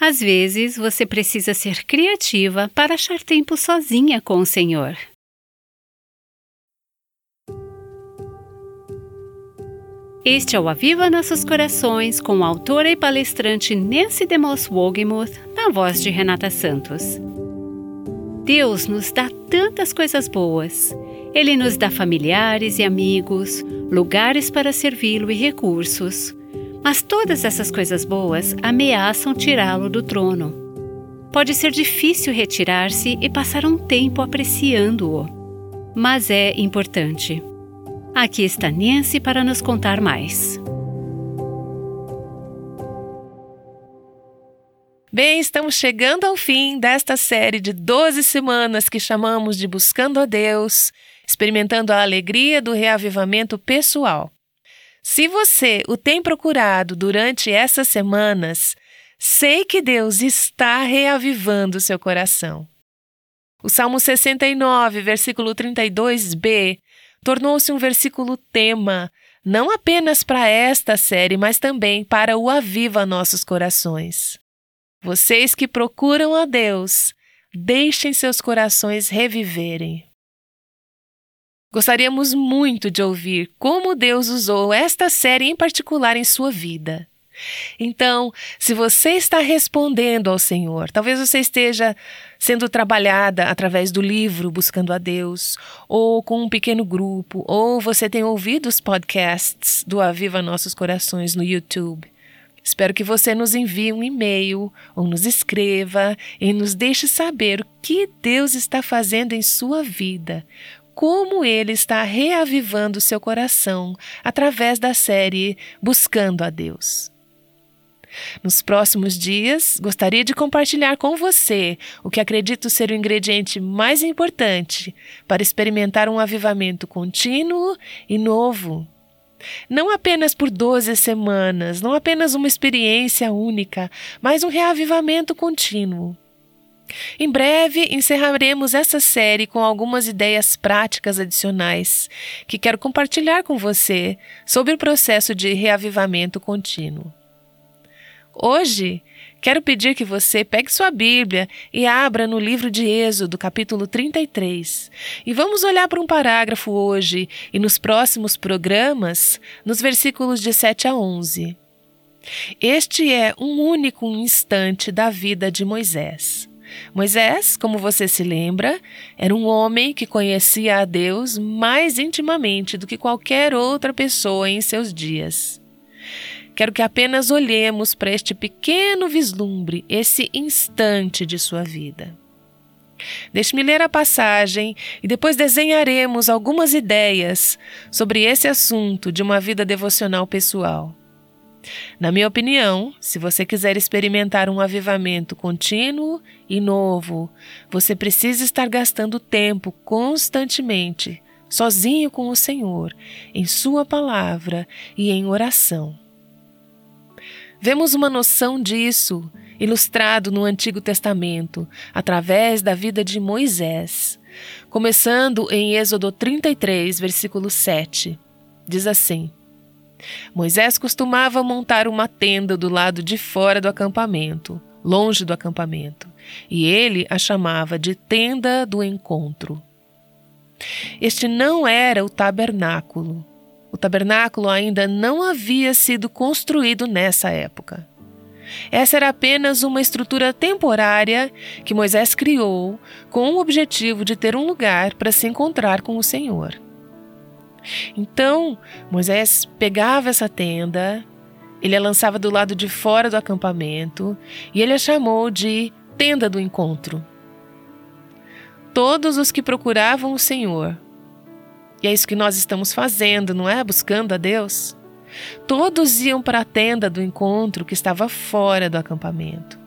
Às vezes você precisa ser criativa para achar tempo sozinha com o Senhor. Este é o Aviva Nossos Corações com a autora e palestrante Nancy DeMoss Wogemuth, na voz de Renata Santos. Deus nos dá tantas coisas boas. Ele nos dá familiares e amigos, lugares para servi-lo e recursos. Mas todas essas coisas boas ameaçam tirá-lo do trono. Pode ser difícil retirar-se e passar um tempo apreciando-o. Mas é importante. Aqui está Nancy para nos contar mais. Bem, estamos chegando ao fim desta série de 12 semanas que chamamos de Buscando a Deus, experimentando a alegria do reavivamento pessoal. Se você o tem procurado durante essas semanas, sei que Deus está reavivando seu coração. O Salmo 69, versículo 32b, tornou-se um versículo tema, não apenas para esta série, mas também para o Aviva Nossos Corações. Vocês que procuram a Deus, deixem seus corações reviverem. Gostaríamos muito de ouvir como Deus usou esta série em particular em sua vida. Então, se você está respondendo ao Senhor, talvez você esteja sendo trabalhada através do livro Buscando a Deus, ou com um pequeno grupo, ou você tem ouvido os podcasts do Aviva Nossos Corações no YouTube. Espero que você nos envie um e-mail ou nos escreva e nos deixe saber o que Deus está fazendo em sua vida, como ele está reavivando seu coração através da série Buscando a Deus. Nos próximos dias, gostaria de compartilhar com você o que acredito ser o ingrediente mais importante para experimentar um avivamento contínuo e novo. Não apenas por 12 semanas, não apenas uma experiência única, mas um reavivamento contínuo. Em breve encerraremos essa série com algumas ideias práticas adicionais que quero compartilhar com você sobre o processo de reavivamento contínuo. Hoje, quero pedir que você pegue sua Bíblia e abra no livro de Êxodo, capítulo 33. E vamos olhar para um parágrafo hoje e nos próximos programas, nos versículos de 7 a 11. Este é um único instante da vida de Moisés. Moisés, como você se lembra, era um homem que conhecia a Deus mais intimamente do que qualquer outra pessoa em seus dias. Quero que apenas olhemos para este pequeno vislumbre, esse instante de sua vida. Deixe-me ler a passagem e depois desenharemos algumas ideias sobre esse assunto de uma vida devocional pessoal. Na minha opinião, se você quiser experimentar um avivamento contínuo e novo, você precisa estar gastando tempo constantemente, sozinho com o Senhor, em Sua palavra e em oração. Vemos uma noção disso ilustrado no Antigo Testamento, através da vida de Moisés, começando em Êxodo 33, versículo 7. Diz assim: Moisés costumava montar uma tenda do lado de fora do acampamento, longe do acampamento, e ele a chamava de tenda do encontro. Este não era o tabernáculo. O tabernáculo ainda não havia sido construído nessa época. Essa era apenas uma estrutura temporária que Moisés criou com o objetivo de ter um lugar para se encontrar com o Senhor. Então Moisés pegava essa tenda, ele a lançava do lado de fora do acampamento e ele a chamou de tenda do encontro. Todos os que procuravam o Senhor, e é isso que nós estamos fazendo, não é? Buscando a Deus. Todos iam para a tenda do encontro que estava fora do acampamento.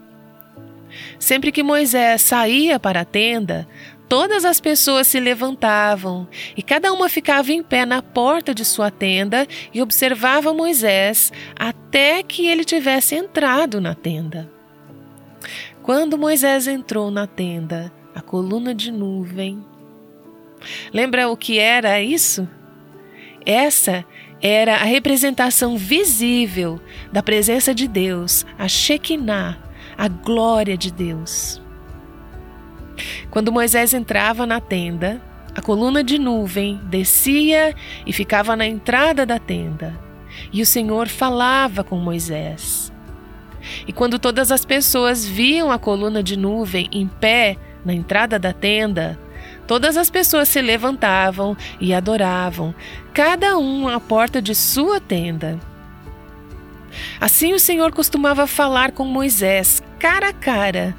Sempre que Moisés saía para a tenda, Todas as pessoas se levantavam e cada uma ficava em pé na porta de sua tenda e observava Moisés até que ele tivesse entrado na tenda. Quando Moisés entrou na tenda, a coluna de nuvem. Lembra o que era isso? Essa era a representação visível da presença de Deus, a Shekinah, a glória de Deus. Quando Moisés entrava na tenda, a coluna de nuvem descia e ficava na entrada da tenda, e o Senhor falava com Moisés. E quando todas as pessoas viam a coluna de nuvem em pé na entrada da tenda, todas as pessoas se levantavam e adoravam, cada um à porta de sua tenda. Assim o Senhor costumava falar com Moisés, cara a cara,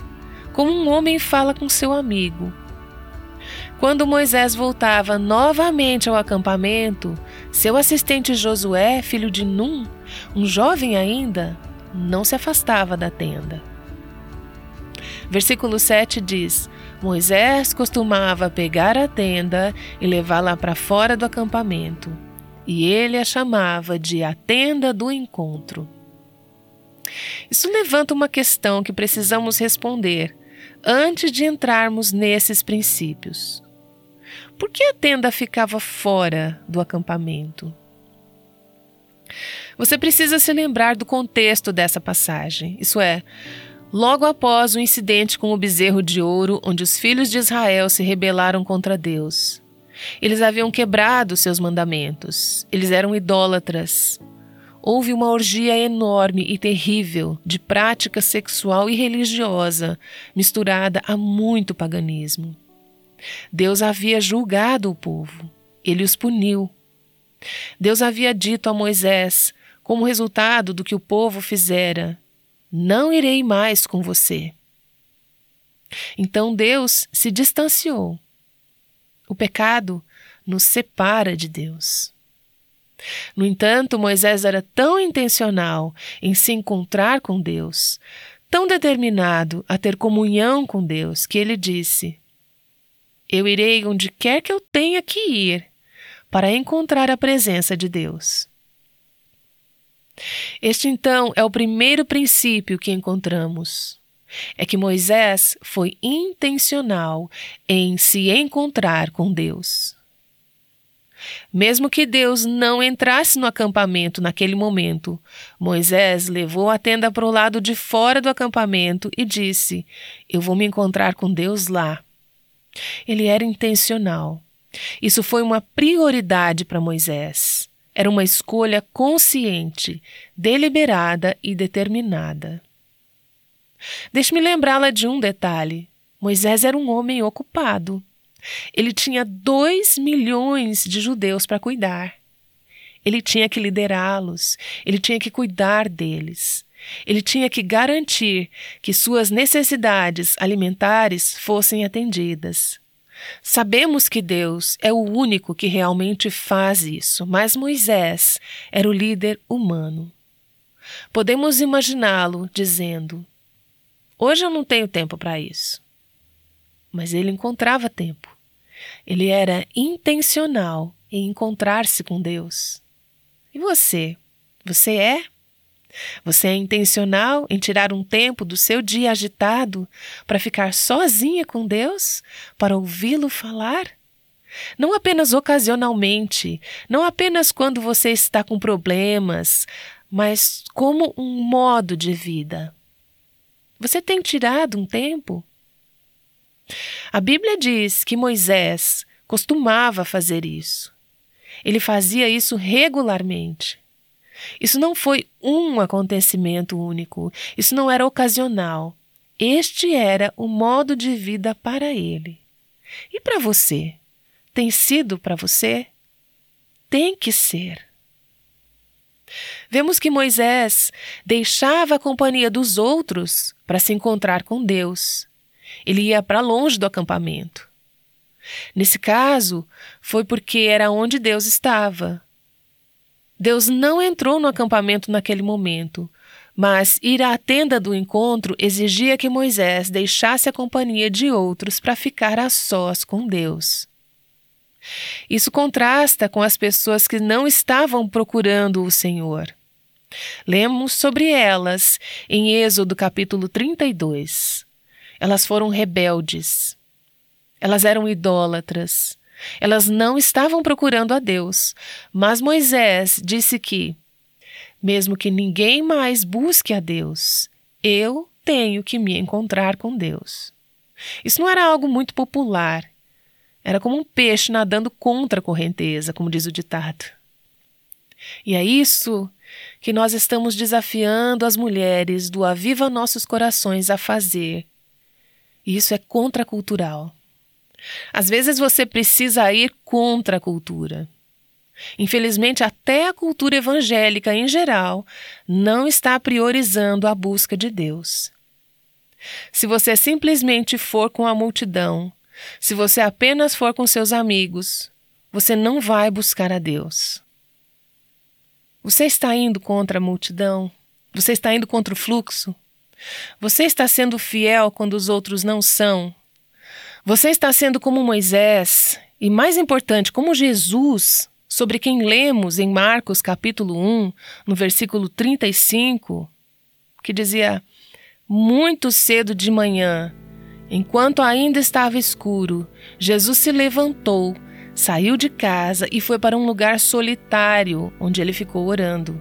como um homem fala com seu amigo. Quando Moisés voltava novamente ao acampamento, seu assistente Josué, filho de Num, um jovem ainda, não se afastava da tenda. Versículo 7 diz: Moisés costumava pegar a tenda e levá-la para fora do acampamento, e ele a chamava de a tenda do encontro. Isso levanta uma questão que precisamos responder antes de entrarmos nesses princípios. Por que a tenda ficava fora do acampamento? Você precisa se lembrar do contexto dessa passagem, isso é, logo após o incidente com o bezerro de ouro, onde os filhos de Israel se rebelaram contra Deus. Eles haviam quebrado seus mandamentos, eles eram idólatras. Houve uma orgia enorme e terrível de prática sexual e religiosa, misturada a muito paganismo. Deus havia julgado o povo, ele os puniu. Deus havia dito a Moisés como resultado do que o povo fizera: Não irei mais com você. Então Deus se distanciou. O pecado nos separa de Deus. No entanto, Moisés era tão intencional em se encontrar com Deus, tão determinado a ter comunhão com Deus, que ele disse: Eu irei onde quer que eu tenha que ir para encontrar a presença de Deus. Este então é o primeiro princípio que encontramos. É que Moisés foi intencional em se encontrar com Deus. Mesmo que Deus não entrasse no acampamento naquele momento, Moisés levou a tenda para o lado de fora do acampamento e disse: Eu vou me encontrar com Deus lá. Ele era intencional. Isso foi uma prioridade para Moisés. Era uma escolha consciente, deliberada e determinada. Deixe-me lembrá-la de um detalhe. Moisés era um homem ocupado. Ele tinha dois milhões de judeus para cuidar. Ele tinha que liderá-los, ele tinha que cuidar deles. Ele tinha que garantir que suas necessidades alimentares fossem atendidas. Sabemos que Deus é o único que realmente faz isso, mas Moisés era o líder humano. Podemos imaginá-lo dizendo: Hoje eu não tenho tempo para isso. Mas ele encontrava tempo. Ele era intencional em encontrar-se com Deus. E você? Você é? Você é intencional em tirar um tempo do seu dia agitado para ficar sozinha com Deus, para ouvi-lo falar? Não apenas ocasionalmente, não apenas quando você está com problemas, mas como um modo de vida. Você tem tirado um tempo? A Bíblia diz que Moisés costumava fazer isso. Ele fazia isso regularmente. Isso não foi um acontecimento único, isso não era ocasional. Este era o modo de vida para ele. E para você? Tem sido para você? Tem que ser. Vemos que Moisés deixava a companhia dos outros para se encontrar com Deus. Ele ia para longe do acampamento. Nesse caso, foi porque era onde Deus estava, Deus não entrou no acampamento naquele momento, mas ir à tenda do encontro exigia que Moisés deixasse a companhia de outros para ficar a sós com Deus. Isso contrasta com as pessoas que não estavam procurando o Senhor. Lemos sobre elas em Êxodo capítulo 32. Elas foram rebeldes. Elas eram idólatras. Elas não estavam procurando a Deus, mas Moisés disse que, mesmo que ninguém mais busque a Deus, eu tenho que me encontrar com Deus. Isso não era algo muito popular. Era como um peixe nadando contra a correnteza, como diz o ditado. E é isso que nós estamos desafiando as mulheres do Aviva Nossos Corações a fazer. E isso é contracultural. Às vezes você precisa ir contra a cultura. Infelizmente, até a cultura evangélica em geral não está priorizando a busca de Deus. Se você simplesmente for com a multidão, se você apenas for com seus amigos, você não vai buscar a Deus. Você está indo contra a multidão? Você está indo contra o fluxo? Você está sendo fiel quando os outros não são? Você está sendo como Moisés e, mais importante, como Jesus, sobre quem lemos em Marcos capítulo 1, no versículo 35, que dizia: Muito cedo de manhã, enquanto ainda estava escuro, Jesus se levantou, saiu de casa e foi para um lugar solitário, onde ele ficou orando.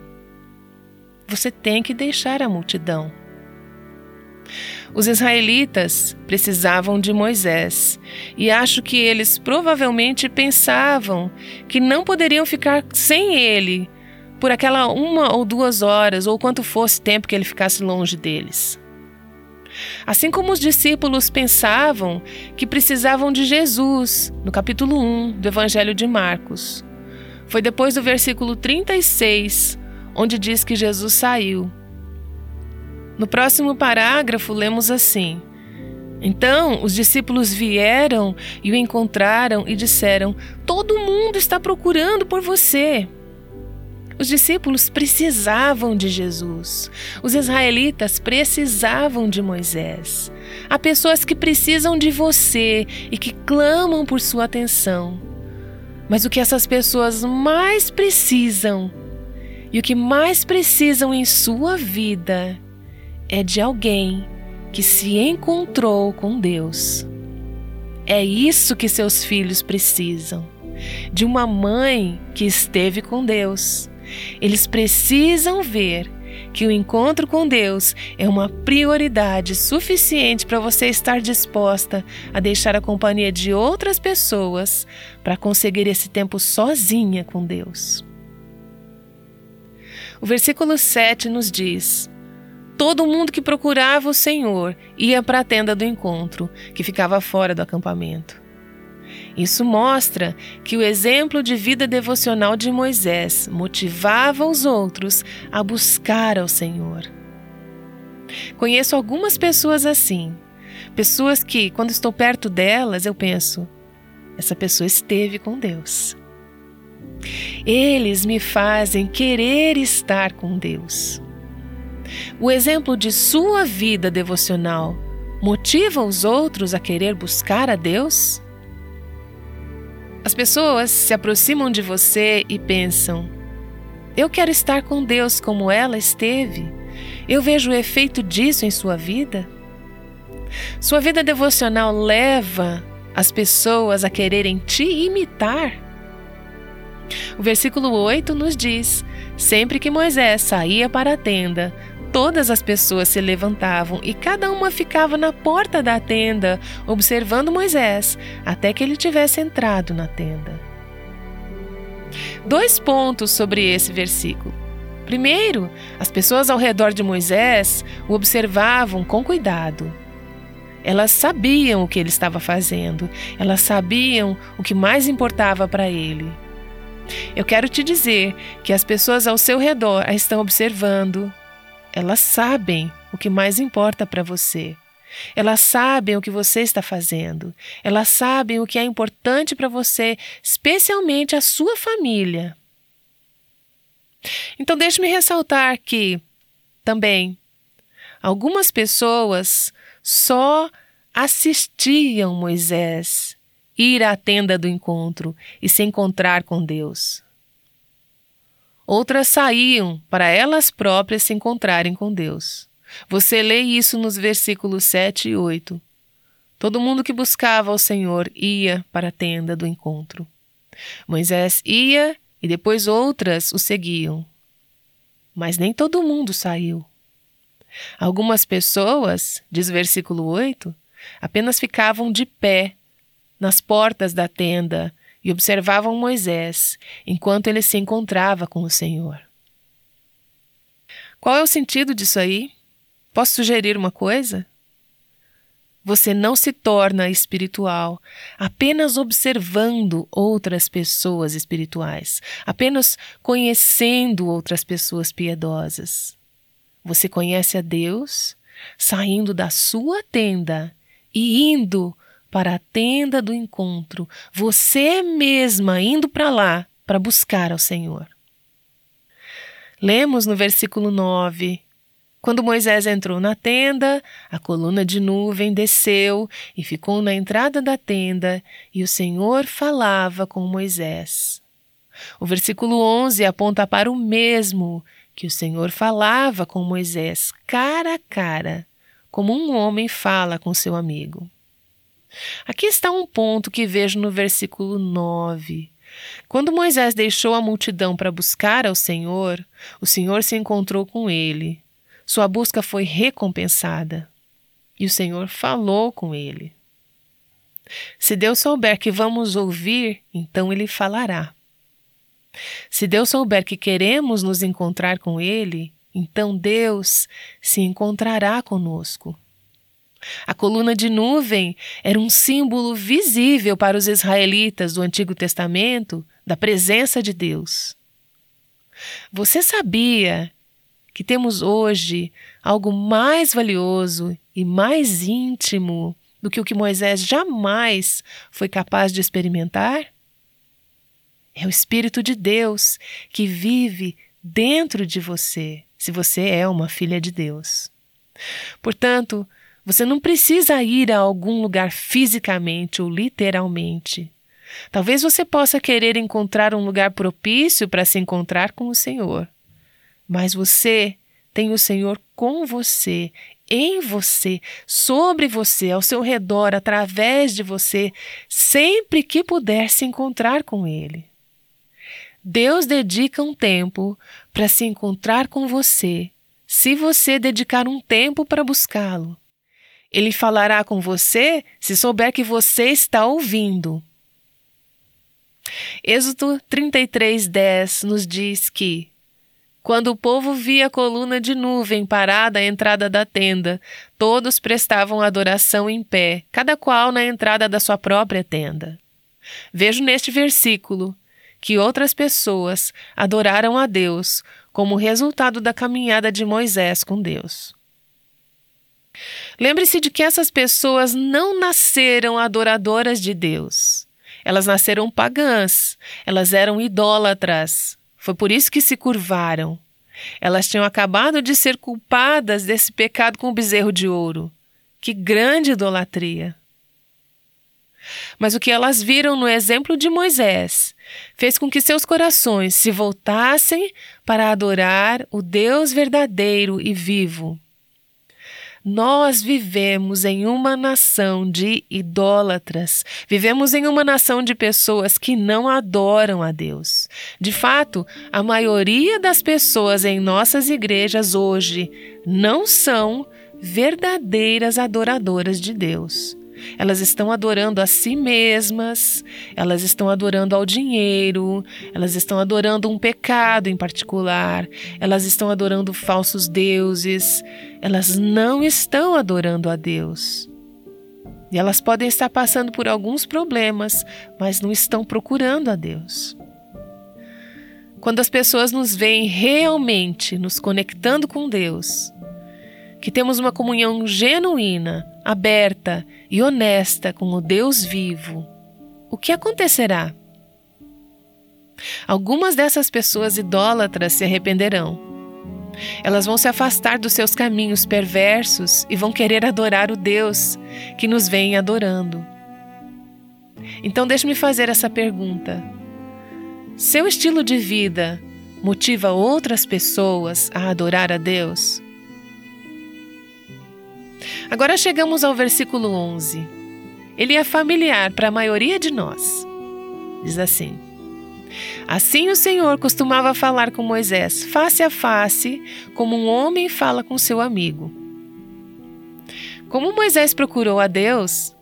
Você tem que deixar a multidão. Os israelitas precisavam de Moisés, e acho que eles provavelmente pensavam que não poderiam ficar sem ele por aquela uma ou duas horas, ou quanto fosse tempo que ele ficasse longe deles. Assim como os discípulos pensavam que precisavam de Jesus, no capítulo 1 do Evangelho de Marcos. Foi depois do versículo 36, onde diz que Jesus saiu no próximo parágrafo, lemos assim: Então os discípulos vieram e o encontraram e disseram: Todo mundo está procurando por você. Os discípulos precisavam de Jesus. Os israelitas precisavam de Moisés. Há pessoas que precisam de você e que clamam por sua atenção. Mas o que essas pessoas mais precisam e o que mais precisam em sua vida é de alguém que se encontrou com Deus. É isso que seus filhos precisam. De uma mãe que esteve com Deus. Eles precisam ver que o encontro com Deus é uma prioridade suficiente para você estar disposta a deixar a companhia de outras pessoas para conseguir esse tempo sozinha com Deus. O versículo 7 nos diz: Todo mundo que procurava o Senhor ia para a tenda do encontro, que ficava fora do acampamento. Isso mostra que o exemplo de vida devocional de Moisés motivava os outros a buscar ao Senhor. Conheço algumas pessoas assim, pessoas que, quando estou perto delas, eu penso: essa pessoa esteve com Deus. Eles me fazem querer estar com Deus. O exemplo de sua vida devocional motiva os outros a querer buscar a Deus? As pessoas se aproximam de você e pensam: eu quero estar com Deus como ela esteve. Eu vejo o efeito disso em sua vida. Sua vida devocional leva as pessoas a quererem te imitar. O versículo 8 nos diz: Sempre que Moisés saía para a tenda, Todas as pessoas se levantavam e cada uma ficava na porta da tenda, observando Moisés, até que ele tivesse entrado na tenda. Dois pontos sobre esse versículo. Primeiro, as pessoas ao redor de Moisés o observavam com cuidado. Elas sabiam o que ele estava fazendo, elas sabiam o que mais importava para ele. Eu quero te dizer que as pessoas ao seu redor a estão observando, elas sabem o que mais importa para você. Elas sabem o que você está fazendo. Elas sabem o que é importante para você, especialmente a sua família. Então, deixe-me ressaltar que, também, algumas pessoas só assistiam Moisés ir à tenda do encontro e se encontrar com Deus. Outras saíam para elas próprias se encontrarem com Deus. Você lê isso nos versículos 7 e 8. Todo mundo que buscava o Senhor ia para a tenda do encontro. Moisés ia e depois outras o seguiam. Mas nem todo mundo saiu. Algumas pessoas, diz o versículo 8, apenas ficavam de pé nas portas da tenda e observavam Moisés enquanto ele se encontrava com o Senhor. Qual é o sentido disso aí? Posso sugerir uma coisa? Você não se torna espiritual apenas observando outras pessoas espirituais, apenas conhecendo outras pessoas piedosas. Você conhece a Deus saindo da sua tenda e indo para a tenda do encontro, você mesma indo para lá para buscar ao Senhor. Lemos no versículo 9: Quando Moisés entrou na tenda, a coluna de nuvem desceu e ficou na entrada da tenda, e o Senhor falava com Moisés. O versículo 11 aponta para o mesmo que o Senhor falava com Moisés cara a cara, como um homem fala com seu amigo. Aqui está um ponto que vejo no versículo 9. Quando Moisés deixou a multidão para buscar ao Senhor, o Senhor se encontrou com ele. Sua busca foi recompensada. E o Senhor falou com ele. Se Deus souber que vamos ouvir, então ele falará. Se Deus souber que queremos nos encontrar com Ele, então Deus se encontrará conosco. A coluna de nuvem era um símbolo visível para os israelitas do Antigo Testamento da presença de Deus. Você sabia que temos hoje algo mais valioso e mais íntimo do que o que Moisés jamais foi capaz de experimentar? É o Espírito de Deus que vive dentro de você, se você é uma filha de Deus. Portanto, você não precisa ir a algum lugar fisicamente ou literalmente. Talvez você possa querer encontrar um lugar propício para se encontrar com o Senhor. Mas você tem o Senhor com você, em você, sobre você, ao seu redor, através de você, sempre que puder se encontrar com Ele. Deus dedica um tempo para se encontrar com você, se você dedicar um tempo para buscá-lo. Ele falará com você se souber que você está ouvindo. Êxodo 33:10 nos diz que quando o povo via a coluna de nuvem parada à entrada da tenda, todos prestavam adoração em pé, cada qual na entrada da sua própria tenda. Vejo neste versículo que outras pessoas adoraram a Deus como resultado da caminhada de Moisés com Deus. Lembre-se de que essas pessoas não nasceram adoradoras de Deus. Elas nasceram pagãs, elas eram idólatras. Foi por isso que se curvaram. Elas tinham acabado de ser culpadas desse pecado com o bezerro de ouro. Que grande idolatria! Mas o que elas viram no exemplo de Moisés fez com que seus corações se voltassem para adorar o Deus verdadeiro e vivo. Nós vivemos em uma nação de idólatras, vivemos em uma nação de pessoas que não adoram a Deus. De fato, a maioria das pessoas em nossas igrejas hoje não são verdadeiras adoradoras de Deus. Elas estão adorando a si mesmas, elas estão adorando ao dinheiro, elas estão adorando um pecado em particular, elas estão adorando falsos deuses, elas não estão adorando a Deus. E elas podem estar passando por alguns problemas, mas não estão procurando a Deus. Quando as pessoas nos veem realmente nos conectando com Deus, que temos uma comunhão genuína, aberta e honesta com o Deus vivo, o que acontecerá? Algumas dessas pessoas idólatras se arrependerão. Elas vão se afastar dos seus caminhos perversos e vão querer adorar o Deus que nos vem adorando. Então, deixe-me fazer essa pergunta: Seu estilo de vida motiva outras pessoas a adorar a Deus? Agora chegamos ao versículo 11. Ele é familiar para a maioria de nós. Diz assim: Assim o Senhor costumava falar com Moisés, face a face, como um homem fala com seu amigo. Como Moisés procurou a Deus,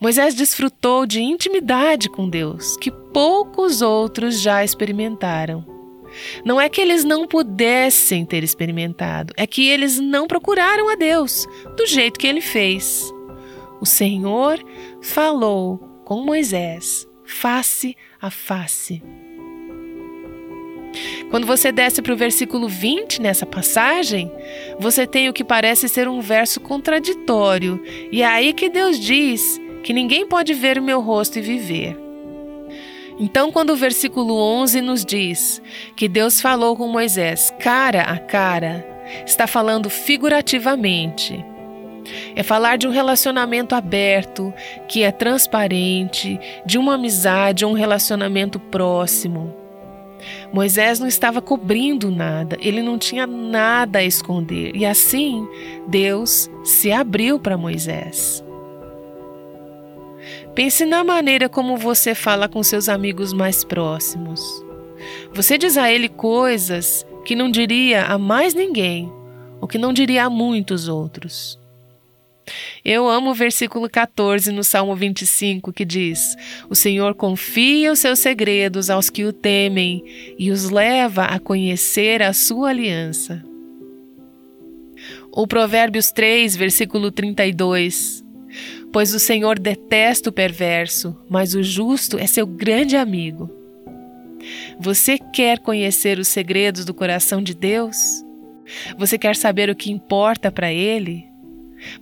Moisés desfrutou de intimidade com Deus que poucos outros já experimentaram. Não é que eles não pudessem ter experimentado, é que eles não procuraram a Deus do jeito que ele fez. O Senhor falou com Moisés face a face. Quando você desce para o versículo 20 nessa passagem, você tem o que parece ser um verso contraditório, e é aí que Deus diz que ninguém pode ver o meu rosto e viver. Então, quando o versículo 11 nos diz que Deus falou com Moisés cara a cara, está falando figurativamente. É falar de um relacionamento aberto, que é transparente, de uma amizade, um relacionamento próximo. Moisés não estava cobrindo nada, ele não tinha nada a esconder, e assim Deus se abriu para Moisés. Pense na maneira como você fala com seus amigos mais próximos. Você diz a ele coisas que não diria a mais ninguém, ou que não diria a muitos outros. Eu amo o versículo 14 no Salmo 25 que diz: O Senhor confia os seus segredos aos que o temem e os leva a conhecer a sua aliança. O Provérbios 3, versículo 32. Pois o Senhor detesta o perverso, mas o justo é seu grande amigo. Você quer conhecer os segredos do coração de Deus? Você quer saber o que importa para Ele?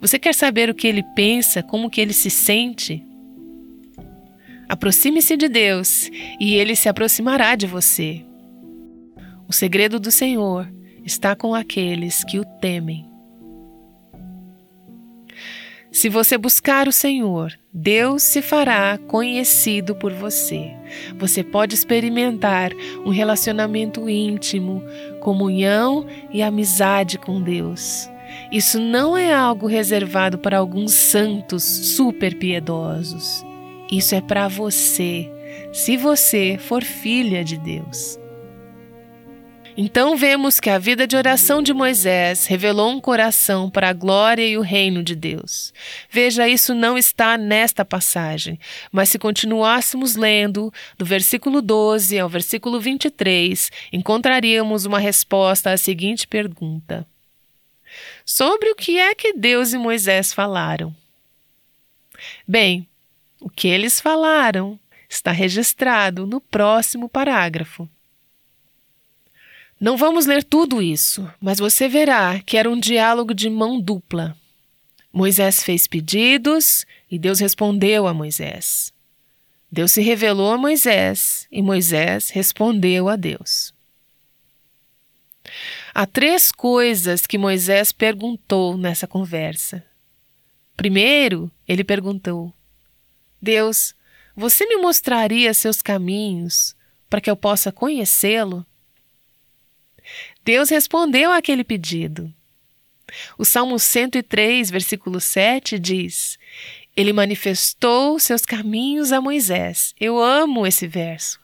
Você quer saber o que ele pensa, como que ele se sente? Aproxime-se de Deus e ele se aproximará de você. O segredo do Senhor está com aqueles que o temem. Se você buscar o Senhor, Deus se fará conhecido por você. Você pode experimentar um relacionamento íntimo, comunhão e amizade com Deus. Isso não é algo reservado para alguns santos super piedosos. Isso é para você, se você for filha de Deus. Então vemos que a vida de oração de Moisés revelou um coração para a glória e o reino de Deus. Veja, isso não está nesta passagem, mas se continuássemos lendo, do versículo 12 ao versículo 23, encontraríamos uma resposta à seguinte pergunta: sobre o que é que Deus e Moisés falaram. Bem, o que eles falaram está registrado no próximo parágrafo. Não vamos ler tudo isso, mas você verá que era um diálogo de mão dupla. Moisés fez pedidos e Deus respondeu a Moisés. Deus se revelou a Moisés e Moisés respondeu a Deus. Há três coisas que Moisés perguntou nessa conversa. Primeiro, ele perguntou: Deus, você me mostraria seus caminhos para que eu possa conhecê-lo? Deus respondeu àquele pedido. O Salmo 103, versículo 7 diz: Ele manifestou seus caminhos a Moisés. Eu amo esse verso.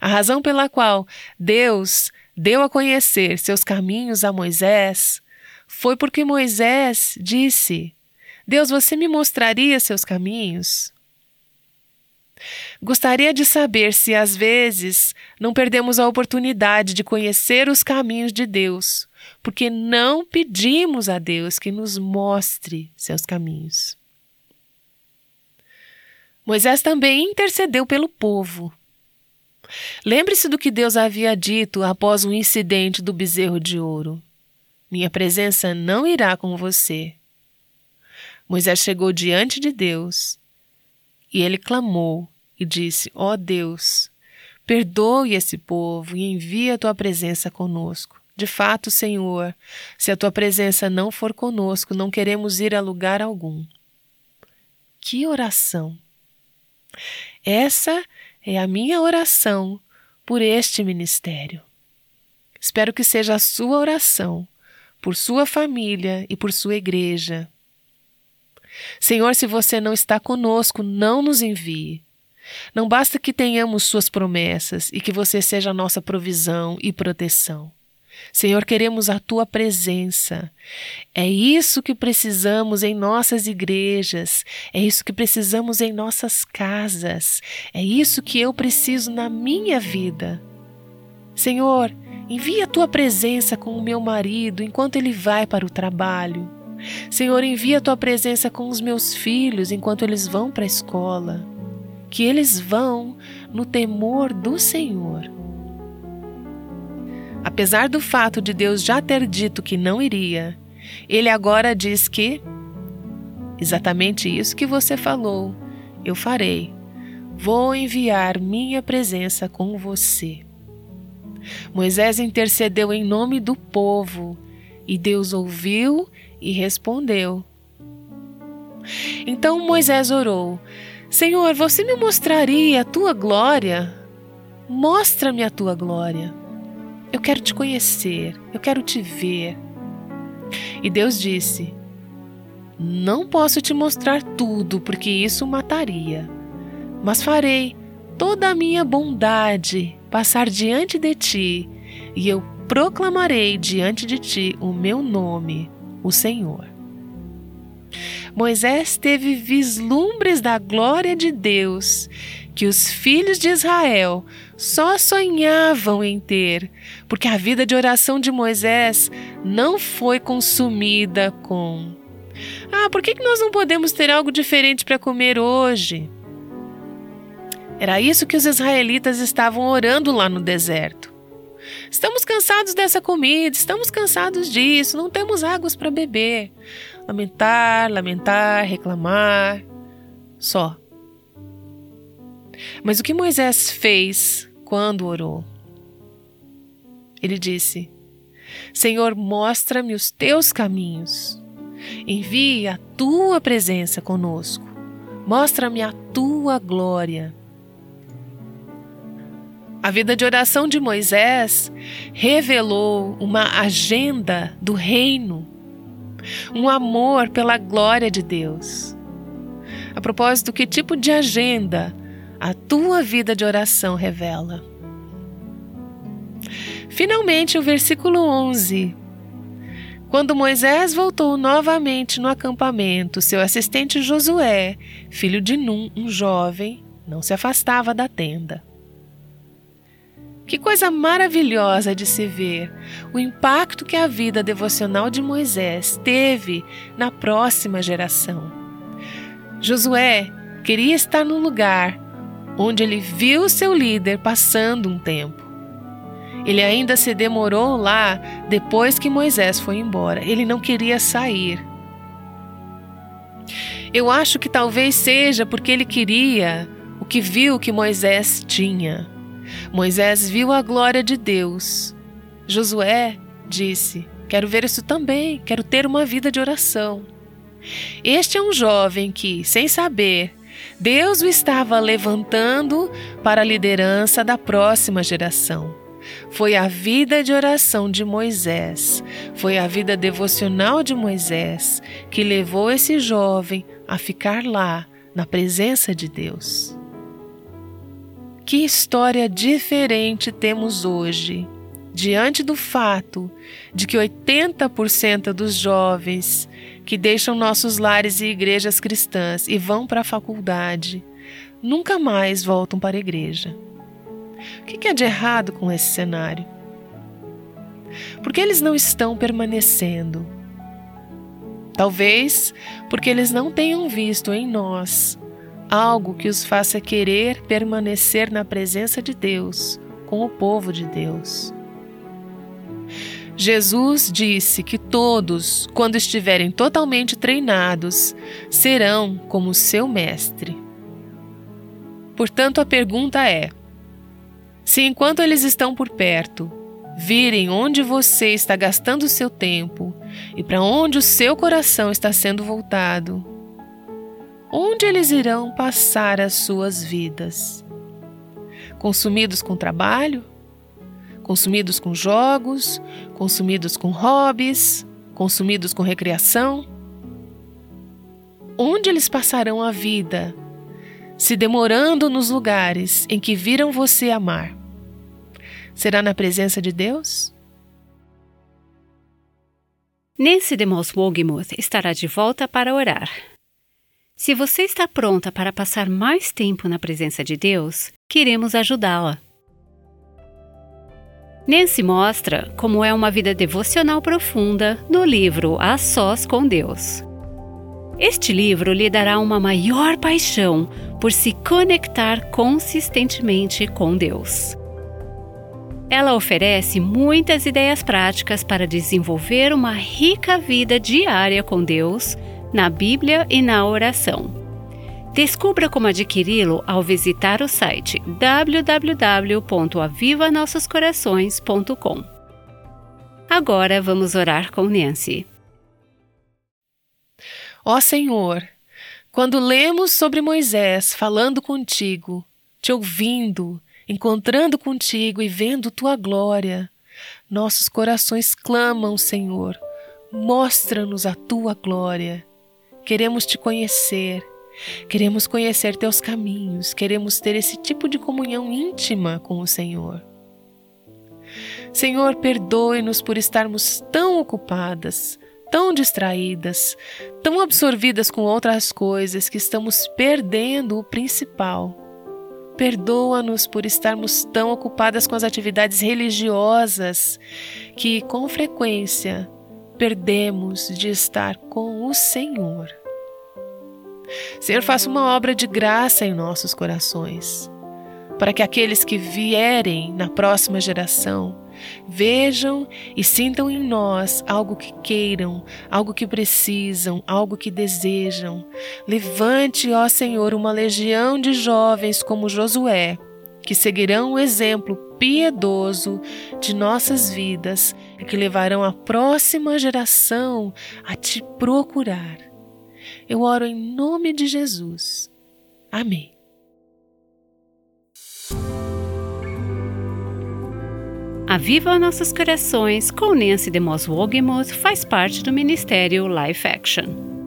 A razão pela qual Deus deu a conhecer seus caminhos a Moisés, foi porque Moisés disse: Deus, você me mostraria seus caminhos? Gostaria de saber se às vezes não perdemos a oportunidade de conhecer os caminhos de Deus, porque não pedimos a Deus que nos mostre seus caminhos. Moisés também intercedeu pelo povo. Lembre-se do que Deus havia dito após o incidente do bezerro de ouro. Minha presença não irá com você. Moisés chegou diante de Deus e ele clamou e disse: Ó oh Deus, perdoe esse povo e envia a tua presença conosco. De fato, Senhor, se a tua presença não for conosco, não queremos ir a lugar algum. Que oração! Essa é a minha oração por este ministério. Espero que seja a sua oração por sua família e por sua igreja. Senhor, se você não está conosco, não nos envie. Não basta que tenhamos Suas promessas e que você seja a nossa provisão e proteção. Senhor, queremos a tua presença. É isso que precisamos em nossas igrejas, é isso que precisamos em nossas casas, é isso que eu preciso na minha vida. Senhor, envia a tua presença com o meu marido enquanto ele vai para o trabalho. Senhor, envia a tua presença com os meus filhos enquanto eles vão para a escola. Que eles vão no temor do Senhor Apesar do fato de Deus já ter dito que não iria, ele agora diz que exatamente isso que você falou, eu farei. Vou enviar minha presença com você. Moisés intercedeu em nome do povo e Deus ouviu e respondeu. Então Moisés orou: Senhor, você me mostraria a tua glória? Mostra-me a tua glória. Eu quero te conhecer, eu quero te ver. E Deus disse: Não posso te mostrar tudo, porque isso mataria, mas farei toda a minha bondade passar diante de ti, e eu proclamarei diante de ti o meu nome, o Senhor. Moisés teve vislumbres da glória de Deus que os filhos de Israel só sonhavam em ter, porque a vida de oração de Moisés não foi consumida com. Ah, por que nós não podemos ter algo diferente para comer hoje? Era isso que os israelitas estavam orando lá no deserto. Estamos cansados dessa comida, estamos cansados disso, não temos águas para beber. Lamentar, lamentar, reclamar. Só. Mas o que Moisés fez quando orou? Ele disse: Senhor, mostra-me os teus caminhos. Envie a tua presença conosco. Mostra-me a tua glória. A vida de oração de Moisés revelou uma agenda do reino, um amor pela glória de Deus. A propósito, que tipo de agenda a tua vida de oração revela. Finalmente, o versículo 11. Quando Moisés voltou novamente no acampamento, seu assistente Josué, filho de Num, um jovem, não se afastava da tenda. Que coisa maravilhosa de se ver o impacto que a vida devocional de Moisés teve na próxima geração. Josué queria estar no lugar onde ele viu seu líder passando um tempo. Ele ainda se demorou lá depois que Moisés foi embora. Ele não queria sair. Eu acho que talvez seja porque ele queria o que viu que Moisés tinha. Moisés viu a glória de Deus. Josué disse: Quero ver isso também, quero ter uma vida de oração. Este é um jovem que, sem saber, Deus o estava levantando para a liderança da próxima geração. Foi a vida de oração de Moisés, foi a vida devocional de Moisés que levou esse jovem a ficar lá, na presença de Deus. Que história diferente temos hoje, diante do fato de que 80% dos jovens que deixam nossos lares e igrejas cristãs e vão para a faculdade, nunca mais voltam para a igreja. O que é de errado com esse cenário? Porque eles não estão permanecendo. Talvez porque eles não tenham visto em nós algo que os faça querer permanecer na presença de Deus, com o povo de Deus. Jesus disse que todos, quando estiverem totalmente treinados, serão como seu mestre. Portanto, a pergunta é: se enquanto eles estão por perto, virem onde você está gastando seu tempo e para onde o seu coração está sendo voltado, onde eles irão passar as suas vidas? Consumidos com trabalho? consumidos com jogos, consumidos com hobbies, consumidos com recreação? Onde eles passarão a vida se demorando nos lugares em que viram você amar? Será na presença de Deus? Nancy DeMoss Wogemuth estará de volta para orar. Se você está pronta para passar mais tempo na presença de Deus, queremos ajudá-la. Nancy mostra como é uma vida devocional profunda no livro A Sós com Deus. Este livro lhe dará uma maior paixão por se conectar consistentemente com Deus. Ela oferece muitas ideias práticas para desenvolver uma rica vida diária com Deus, na Bíblia e na oração. Descubra como adquiri-lo ao visitar o site www.avivanossoscorações.com. Agora vamos orar com Nancy. Ó Senhor, quando lemos sobre Moisés falando contigo, te ouvindo, encontrando contigo e vendo tua glória, nossos corações clamam, Senhor, mostra-nos a tua glória. Queremos te conhecer Queremos conhecer teus caminhos, queremos ter esse tipo de comunhão íntima com o Senhor. Senhor, perdoe-nos por estarmos tão ocupadas, tão distraídas, tão absorvidas com outras coisas que estamos perdendo o principal. Perdoa-nos por estarmos tão ocupadas com as atividades religiosas que, com frequência, perdemos de estar com o Senhor. Senhor, faça uma obra de graça em nossos corações, para que aqueles que vierem na próxima geração vejam e sintam em nós algo que queiram, algo que precisam, algo que desejam. Levante, ó Senhor, uma legião de jovens como Josué, que seguirão o exemplo piedoso de nossas vidas e que levarão a próxima geração a te procurar. Eu oro em nome de Jesus. Amém. Aviva Nossos Corações com Nancy DeMoss Wogemuth faz parte do Ministério Life Action.